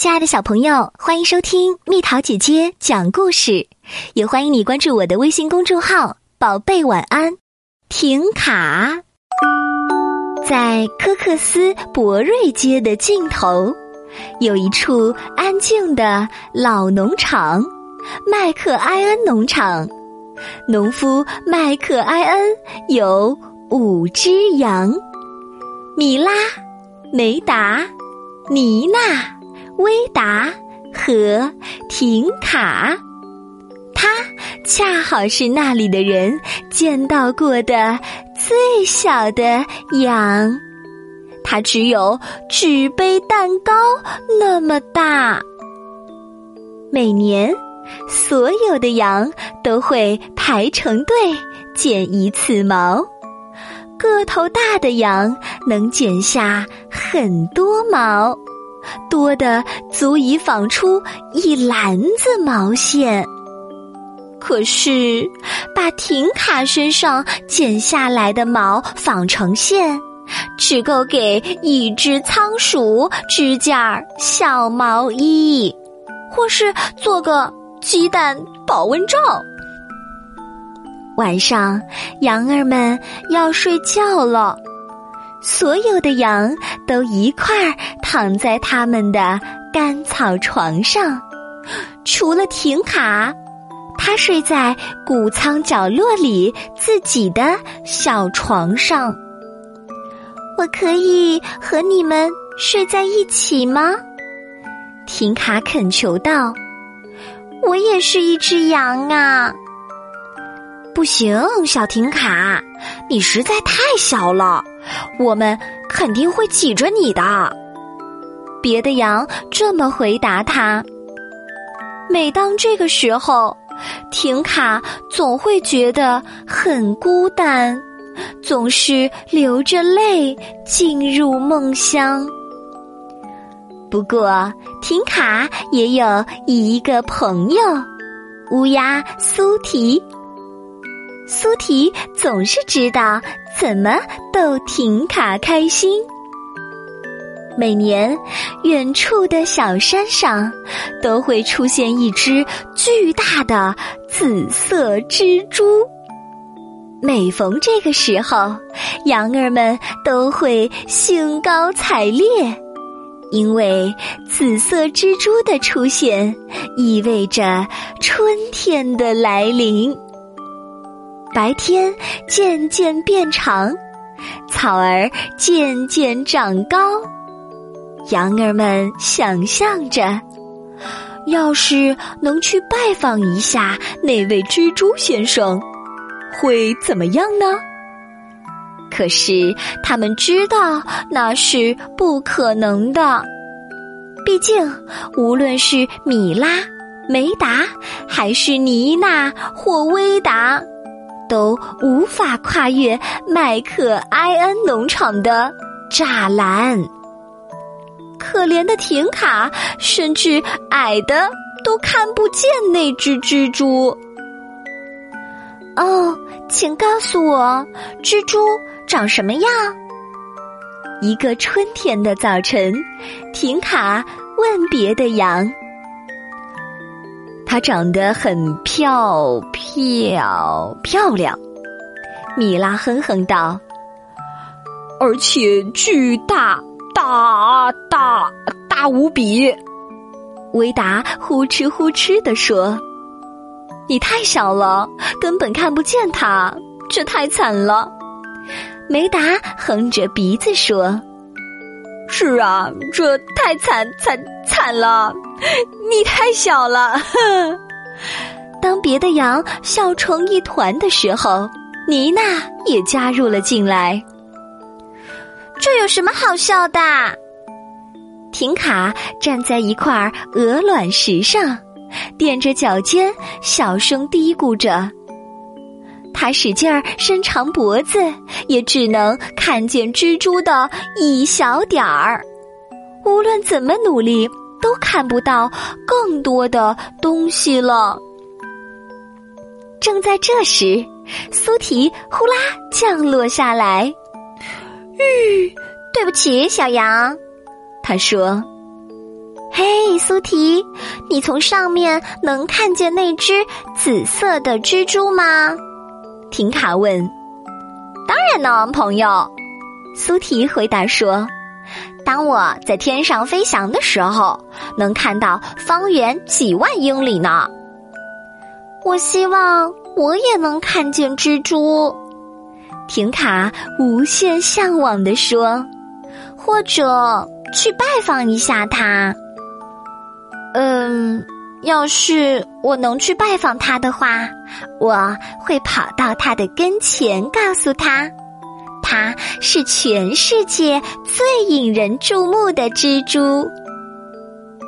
亲爱的小朋友，欢迎收听蜜桃姐姐讲故事，也欢迎你关注我的微信公众号“宝贝晚安”。停卡，在科克斯博瑞街的尽头，有一处安静的老农场——麦克埃恩农场。农夫麦克埃恩有五只羊：米拉、梅达、妮娜。威达和婷卡，他恰好是那里的人见到过的最小的羊，它只有纸杯蛋糕那么大。每年，所有的羊都会排成队剪一次毛，个头大的羊能剪下很多毛。多的足以纺出一篮子毛线，可是把婷卡身上剪下来的毛纺成线，只够给一只仓鼠织件小毛衣，或是做个鸡蛋保温罩。晚上，羊儿们要睡觉了。所有的羊都一块儿躺在他们的干草床上，除了停卡，他睡在谷仓角落里自己的小床上。我可以和你们睡在一起吗？婷卡恳求道：“我也是一只羊啊！”不行，小婷卡，你实在太小了。我们肯定会挤着你的。别的羊这么回答他。每当这个时候，停卡总会觉得很孤单，总是流着泪进入梦乡。不过，停卡也有一个朋友——乌鸦苏提。苏提总是知道怎么逗婷卡开心。每年，远处的小山上都会出现一只巨大的紫色蜘蛛。每逢这个时候，羊儿们都会兴高采烈，因为紫色蜘蛛的出现意味着春天的来临。白天渐渐变长，草儿渐渐长高。羊儿们想象着，要是能去拜访一下那位蜘蛛先生，会怎么样呢？可是他们知道那是不可能的。毕竟，无论是米拉、梅达，还是妮娜或威达。都无法跨越麦克埃恩农场的栅栏。可怜的婷卡，甚至矮的都看不见那只蜘蛛。哦，请告诉我，蜘蛛长什么样？一个春天的早晨，婷卡问别的羊。它长得很漂漂漂亮，米拉哼哼道。而且巨大大大大无比，维达呼哧呼哧地说：“你太小了，根本看不见它，这太惨了。”梅达哼着鼻子说。是啊，这太惨惨惨了！你太小了。当别的羊笑成一团的时候，妮娜也加入了进来。这有什么好笑的？婷卡站在一块鹅卵石上，踮着脚尖，小声嘀咕着。他使劲儿伸长脖子，也只能看见蜘蛛的一小点儿。无论怎么努力，都看不到更多的东西了。正在这时，苏提呼啦降落下来。“吁，对不起，小羊。”他说。嘿，苏提，你从上面能看见那只紫色的蜘蛛吗？婷卡问。当然能，朋友。苏提回答说：“当我在天上飞翔的时候，能看到方圆几万英里呢。”我希望我也能看见蜘蛛。婷卡无限向往地说：“或者去拜访一下他。”嗯，要是我能去拜访他的话，我会跑到他的跟前，告诉他，它是全世界最引人注目的蜘蛛。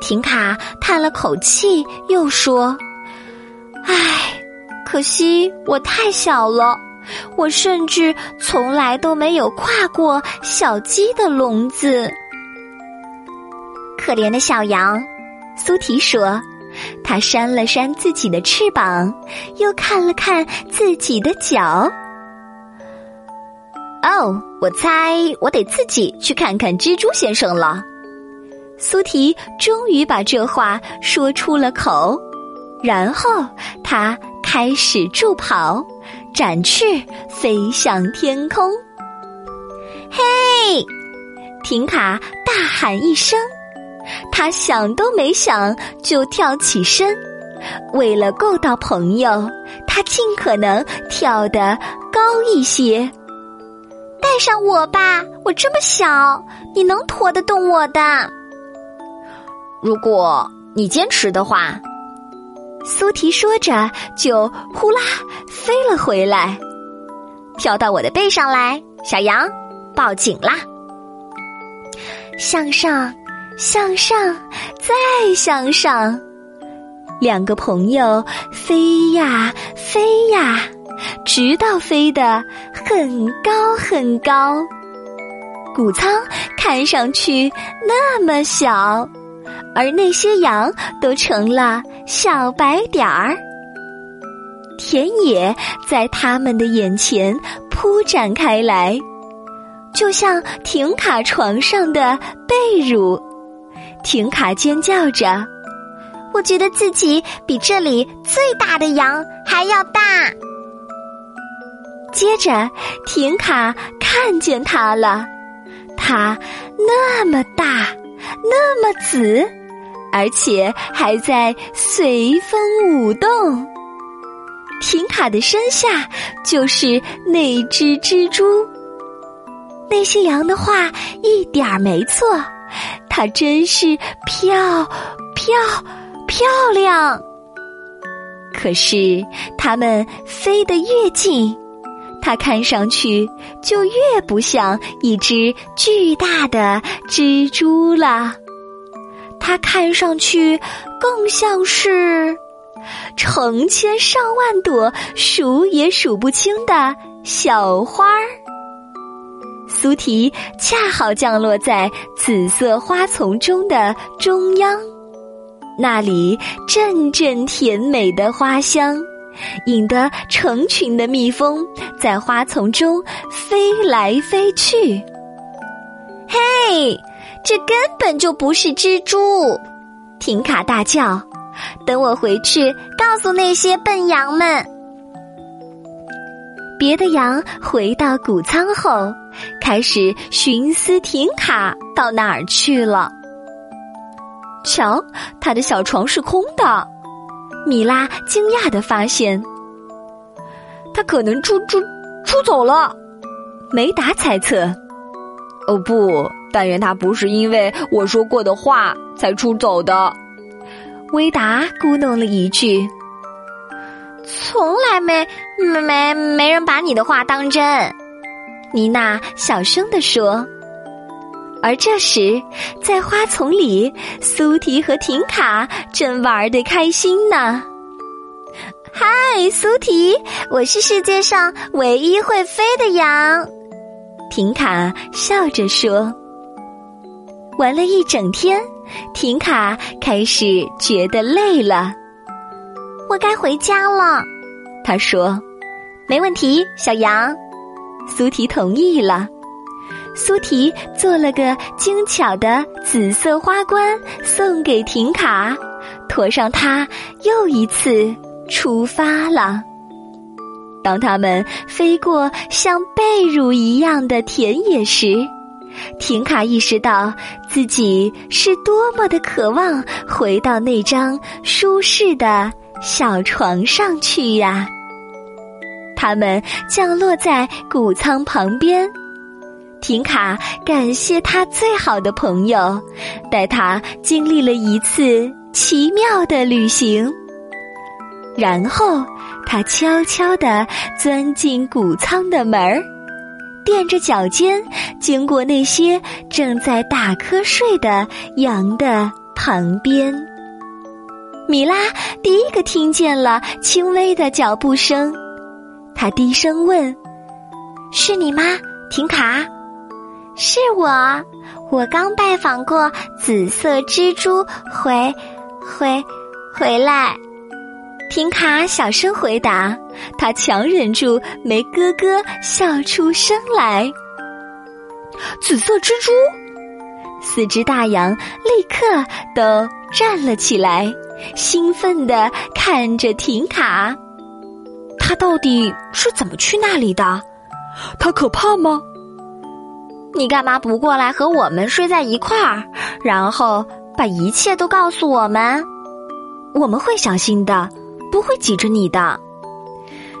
婷卡叹了口气，又说：“唉，可惜我太小了，我甚至从来都没有跨过小鸡的笼子。可怜的小羊。”苏提说：“他扇了扇自己的翅膀，又看了看自己的脚。哦，我猜我得自己去看看蜘蛛先生了。”苏提终于把这话说出了口，然后他开始助跑，展翅飞向天空。嘿，婷卡大喊一声。他想都没想就跳起身，为了够到朋友，他尽可能跳得高一些。带上我吧，我这么小，你能驮得动我的。如果你坚持的话，苏提说着就呼啦飞了回来，跳到我的背上来，小羊，抱紧啦，向上。向上，再向上，两个朋友飞呀飞呀，直到飞得很高很高。谷仓看上去那么小，而那些羊都成了小白点儿。田野在他们的眼前铺展开来，就像停卡床上的被褥。停卡尖叫着：“我觉得自己比这里最大的羊还要大。”接着，婷卡看见它了，它那么大，那么紫，而且还在随风舞动。婷卡的身下就是那只蜘蛛。那些羊的话一点儿没错。它真是漂漂漂亮，可是它们飞得越近，它看上去就越不像一只巨大的蜘蛛了。它看上去更像是成千上万朵数也数不清的小花儿。苏提恰好降落在紫色花丛中的中央，那里阵阵甜美的花香，引得成群的蜜蜂在花丛中飞来飞去。嘿，这根本就不是蜘蛛！停卡大叫：“等我回去告诉那些笨羊们。”别的羊回到谷仓后，开始寻思停卡到哪儿去了。瞧，他的小床是空的。米拉惊讶的发现，他可能出出出走了。梅达猜测：“哦不，但愿他不是因为我说过的话才出走的。”威达咕哝了一句。从来没没没没人把你的话当真，妮娜小声地说。而这时，在花丛里，苏提和婷卡正玩得开心呢。嗨，苏提，我是世界上唯一会飞的羊。婷卡笑着说。玩了一整天，婷卡开始觉得累了。我该回家了，他说：“没问题，小羊。”苏提同意了。苏提做了个精巧的紫色花冠送给婷卡，驮上它又一次出发了。当他们飞过像被褥一样的田野时，婷卡意识到自己是多么的渴望回到那张舒适的小床上去呀！他们降落在谷仓旁边，婷卡感谢他最好的朋友，带他经历了一次奇妙的旅行，然后。他悄悄地钻进谷仓的门儿，垫着脚尖经过那些正在打瞌睡的羊的旁边。米拉第一个听见了轻微的脚步声，他低声问：“是你吗，婷卡？”“是我，我刚拜访过紫色蜘蛛，回，回，回来。”婷卡小声回答，他强忍住没咯咯笑出声来。紫色蜘蛛，四只大羊立刻都站了起来，兴奋地看着婷卡。他到底是怎么去那里的？他可怕吗？你干嘛不过来和我们睡在一块儿，然后把一切都告诉我们？我们会小心的。不会挤着你的，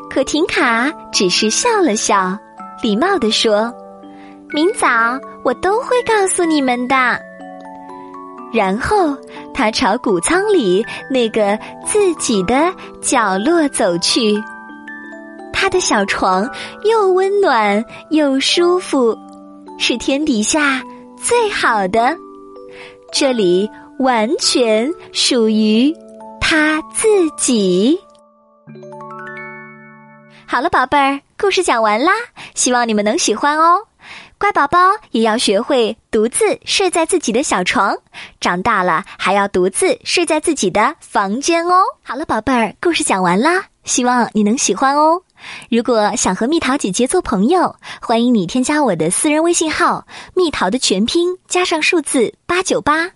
可婷卡只是笑了笑，礼貌地说：“明早我都会告诉你们的。”然后他朝谷仓里那个自己的角落走去。他的小床又温暖又舒服，是天底下最好的。这里完全属于。他自己。好了，宝贝儿，故事讲完啦，希望你们能喜欢哦。乖宝宝也要学会独自睡在自己的小床，长大了还要独自睡在自己的房间哦。好了，宝贝儿，故事讲完啦，希望你能喜欢哦。如果想和蜜桃姐姐做朋友，欢迎你添加我的私人微信号“蜜桃”的全拼加上数字八九八。